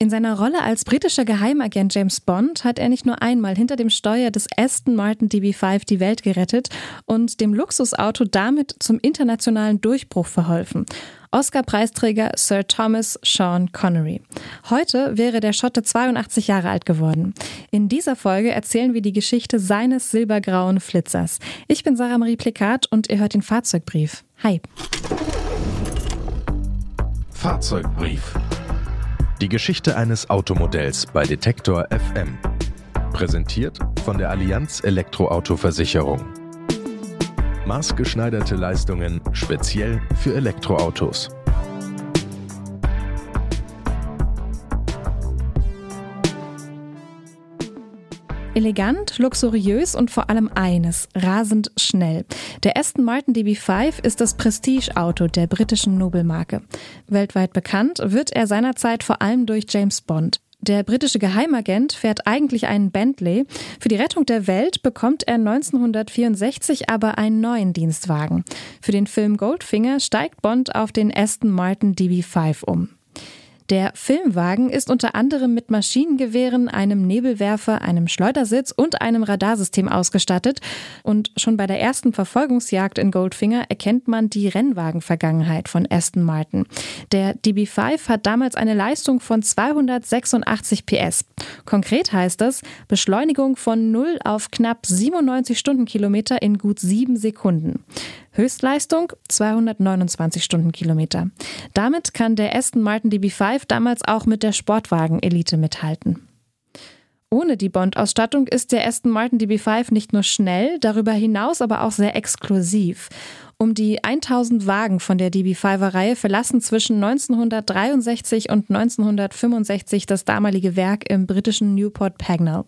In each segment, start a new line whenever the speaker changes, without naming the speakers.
In seiner Rolle als britischer Geheimagent James Bond hat er nicht nur einmal hinter dem Steuer des Aston Martin DB5 die Welt gerettet und dem Luxusauto damit zum internationalen Durchbruch verholfen. Oscar-Preisträger Sir Thomas Sean Connery. Heute wäre der Schotte 82 Jahre alt geworden. In dieser Folge erzählen wir die Geschichte seines silbergrauen Flitzers. Ich bin Sarah Marie Plikat und ihr hört den Fahrzeugbrief. Hi.
Fahrzeugbrief. Die Geschichte eines Automodells bei Detektor FM. Präsentiert von der Allianz Elektroauto-Versicherung. Maßgeschneiderte Leistungen speziell für Elektroautos.
Elegant, luxuriös und vor allem eines, rasend schnell. Der Aston Martin DB5 ist das Prestige-Auto der britischen Nobelmarke. Weltweit bekannt wird er seinerzeit vor allem durch James Bond. Der britische Geheimagent fährt eigentlich einen Bentley. Für die Rettung der Welt bekommt er 1964 aber einen neuen Dienstwagen. Für den Film Goldfinger steigt Bond auf den Aston Martin DB5 um. Der Filmwagen ist unter anderem mit Maschinengewehren, einem Nebelwerfer, einem Schleudersitz und einem Radarsystem ausgestattet. Und schon bei der ersten Verfolgungsjagd in Goldfinger erkennt man die Rennwagenvergangenheit von Aston Martin. Der DB5 hat damals eine Leistung von 286 PS. Konkret heißt es Beschleunigung von 0 auf knapp 97 Stundenkilometer in gut sieben Sekunden. Höchstleistung 229 Stundenkilometer. Damit kann der Aston Martin DB5 damals auch mit der Sportwagen-Elite mithalten. Ohne die Bond-Ausstattung ist der Aston Martin DB5 nicht nur schnell, darüber hinaus aber auch sehr exklusiv. Um die 1000 Wagen von der DB5er-Reihe verlassen zwischen 1963 und 1965 das damalige Werk im britischen Newport Pagnell.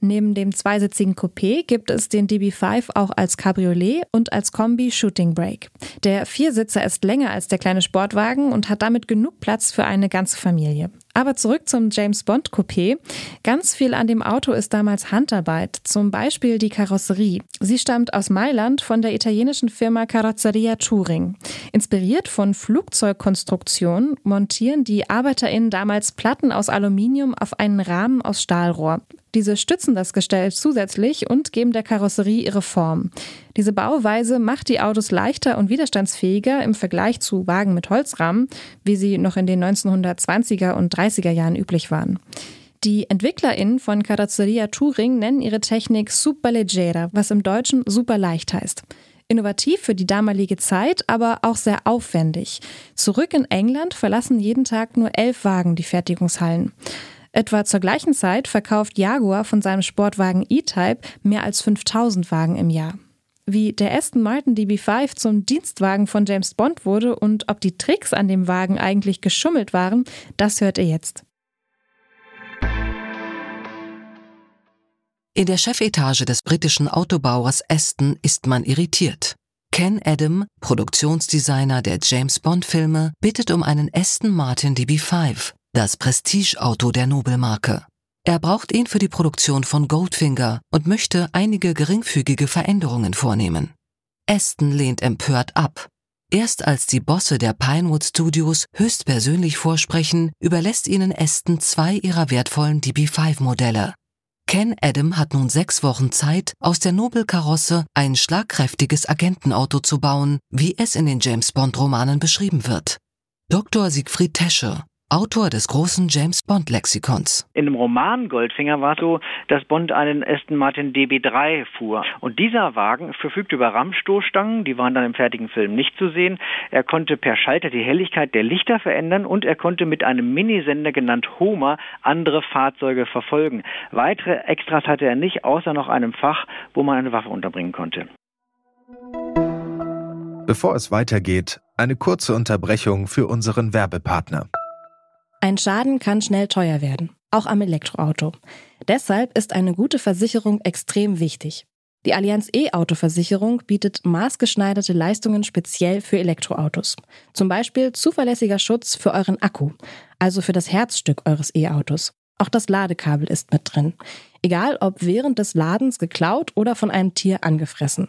Neben dem zweisitzigen Coupé gibt es den DB5 auch als Cabriolet und als Kombi Shooting Brake. Der Viersitzer ist länger als der kleine Sportwagen und hat damit genug Platz für eine ganze Familie. Aber zurück zum James Bond Coupé. Ganz viel an dem Auto ist damals Handarbeit, zum Beispiel die Karosserie. Sie stammt aus Mailand von der italienischen Firma Carrozzeria Touring. Inspiriert von Flugzeugkonstruktionen montieren die ArbeiterInnen damals Platten aus Aluminium auf einen Rahmen aus Stahlrohr. Diese stützen das Gestell zusätzlich und geben der Karosserie ihre Form. Diese Bauweise macht die Autos leichter und widerstandsfähiger im Vergleich zu Wagen mit Holzrahmen, wie sie noch in den 1920er und 30er Jahren üblich waren. Die EntwicklerInnen von Carrozzeria Touring nennen ihre Technik Superleggera, was im Deutschen super leicht heißt. Innovativ für die damalige Zeit, aber auch sehr aufwendig. Zurück in England verlassen jeden Tag nur elf Wagen die Fertigungshallen. Etwa zur gleichen Zeit verkauft Jaguar von seinem Sportwagen E-Type mehr als 5000 Wagen im Jahr. Wie der Aston Martin DB5 zum Dienstwagen von James Bond wurde und ob die Tricks an dem Wagen eigentlich geschummelt waren, das hört ihr jetzt.
In der Chefetage des britischen Autobauers Aston ist man irritiert. Ken Adam, Produktionsdesigner der James Bond Filme, bittet um einen Aston Martin DB5 das Prestigeauto der Nobelmarke. Er braucht ihn für die Produktion von Goldfinger und möchte einige geringfügige Veränderungen vornehmen. Aston lehnt empört ab. Erst als die Bosse der Pinewood Studios höchstpersönlich vorsprechen, überlässt ihnen Aston zwei ihrer wertvollen DB5-Modelle. Ken Adam hat nun sechs Wochen Zeit, aus der Nobelkarosse ein schlagkräftiges Agentenauto zu bauen, wie es in den James Bond-Romanen beschrieben wird. Dr. Siegfried Tesche, Autor des großen James Bond Lexikons.
In dem Roman Goldfinger war es so, dass Bond einen Aston Martin DB3 fuhr. Und dieser Wagen verfügte über Rammstoßstangen, die waren dann im fertigen Film nicht zu sehen. Er konnte per Schalter die Helligkeit der Lichter verändern und er konnte mit einem Minisender genannt Homer andere Fahrzeuge verfolgen. Weitere Extras hatte er nicht, außer noch einem Fach, wo man eine Waffe unterbringen konnte.
Bevor es weitergeht, eine kurze Unterbrechung für unseren Werbepartner.
Ein Schaden kann schnell teuer werden, auch am Elektroauto. Deshalb ist eine gute Versicherung extrem wichtig. Die Allianz E-Auto-Versicherung bietet maßgeschneiderte Leistungen speziell für Elektroautos. Zum Beispiel zuverlässiger Schutz für euren Akku, also für das Herzstück eures E-Autos. Auch das Ladekabel ist mit drin. Egal ob während des Ladens geklaut oder von einem Tier angefressen.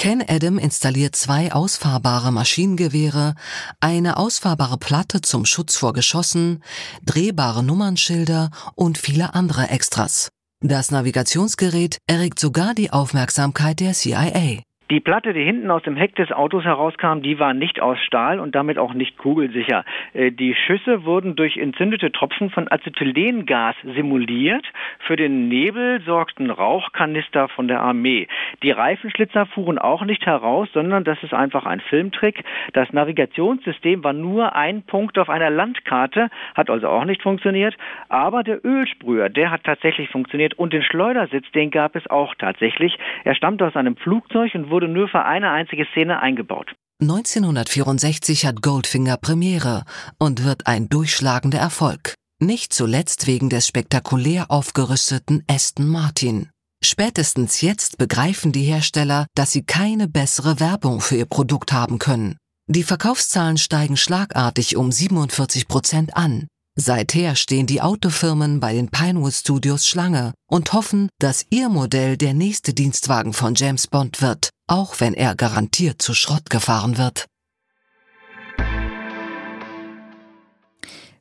Ken Adam installiert zwei ausfahrbare Maschinengewehre, eine ausfahrbare Platte zum Schutz vor Geschossen, drehbare Nummernschilder und viele andere Extras. Das Navigationsgerät erregt sogar die Aufmerksamkeit der CIA.
Die Platte, die hinten aus dem Heck des Autos herauskam, die war nicht aus Stahl und damit auch nicht kugelsicher. Äh, die Schüsse wurden durch entzündete Tropfen von Acetylengas simuliert. Für den Nebel sorgten Rauchkanister von der Armee. Die Reifenschlitzer fuhren auch nicht heraus, sondern das ist einfach ein Filmtrick. Das Navigationssystem war nur ein Punkt auf einer Landkarte, hat also auch nicht funktioniert. Aber der Ölsprüher, der hat tatsächlich funktioniert und den Schleudersitz, den gab es auch tatsächlich. Er stammt aus einem Flugzeug und wurde wurde nur für eine einzige Szene eingebaut.
1964 hat Goldfinger Premiere und wird ein durchschlagender Erfolg. Nicht zuletzt wegen des spektakulär aufgerüsteten Aston Martin. Spätestens jetzt begreifen die Hersteller, dass sie keine bessere Werbung für ihr Produkt haben können. Die Verkaufszahlen steigen schlagartig um 47 Prozent an. Seither stehen die Autofirmen bei den Pinewood Studios Schlange und hoffen, dass ihr Modell der nächste Dienstwagen von James Bond wird, auch wenn er garantiert zu Schrott gefahren wird.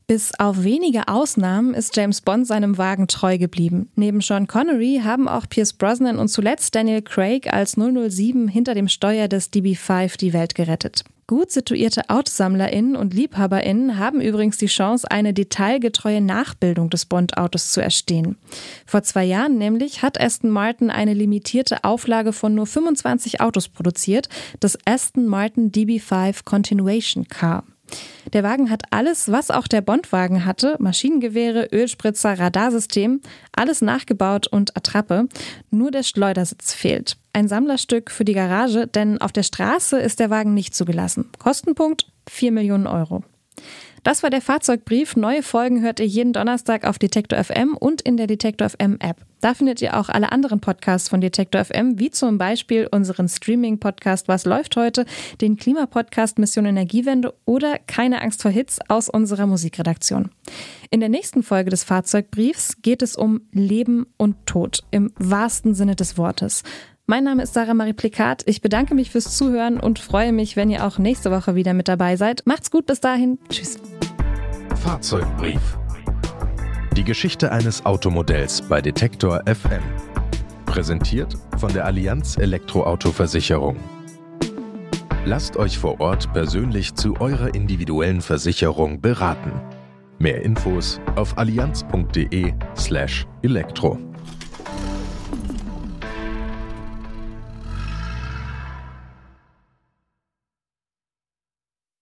Bis auf wenige Ausnahmen ist James Bond seinem Wagen treu geblieben. Neben Sean Connery haben auch Pierce Brosnan und zuletzt Daniel Craig als 007 hinter dem Steuer des DB5 die Welt gerettet. Gut situierte AutosammlerInnen und LiebhaberInnen haben übrigens die Chance, eine detailgetreue Nachbildung des Bond-Autos zu erstehen. Vor zwei Jahren nämlich hat Aston Martin eine limitierte Auflage von nur 25 Autos produziert, das Aston Martin DB5 Continuation Car. Der Wagen hat alles, was auch der Bondwagen hatte: Maschinengewehre, Ölspritzer, Radarsystem, alles nachgebaut und Attrappe. Nur der Schleudersitz fehlt. Ein Sammlerstück für die Garage, denn auf der Straße ist der Wagen nicht zugelassen. Kostenpunkt 4 Millionen Euro. Das war der Fahrzeugbrief. Neue Folgen hört ihr jeden Donnerstag auf Detektor FM und in der Detektor FM App. Da findet ihr auch alle anderen Podcasts von Detektor FM, wie zum Beispiel unseren Streaming-Podcast Was läuft heute, den Klimapodcast Mission Energiewende oder Keine Angst vor Hits aus unserer Musikredaktion. In der nächsten Folge des Fahrzeugbriefs geht es um Leben und Tod im wahrsten Sinne des Wortes. Mein Name ist Sarah Marie Plikat. Ich bedanke mich fürs Zuhören und freue mich, wenn ihr auch nächste Woche wieder mit dabei seid. Macht's gut bis dahin. Tschüss.
Fahrzeugbrief. Die Geschichte eines Automodells bei Detektor FM. Präsentiert von der Allianz Elektroauto-Versicherung. Lasst euch vor Ort persönlich zu eurer individuellen Versicherung beraten. Mehr Infos auf allianz.de/elektro.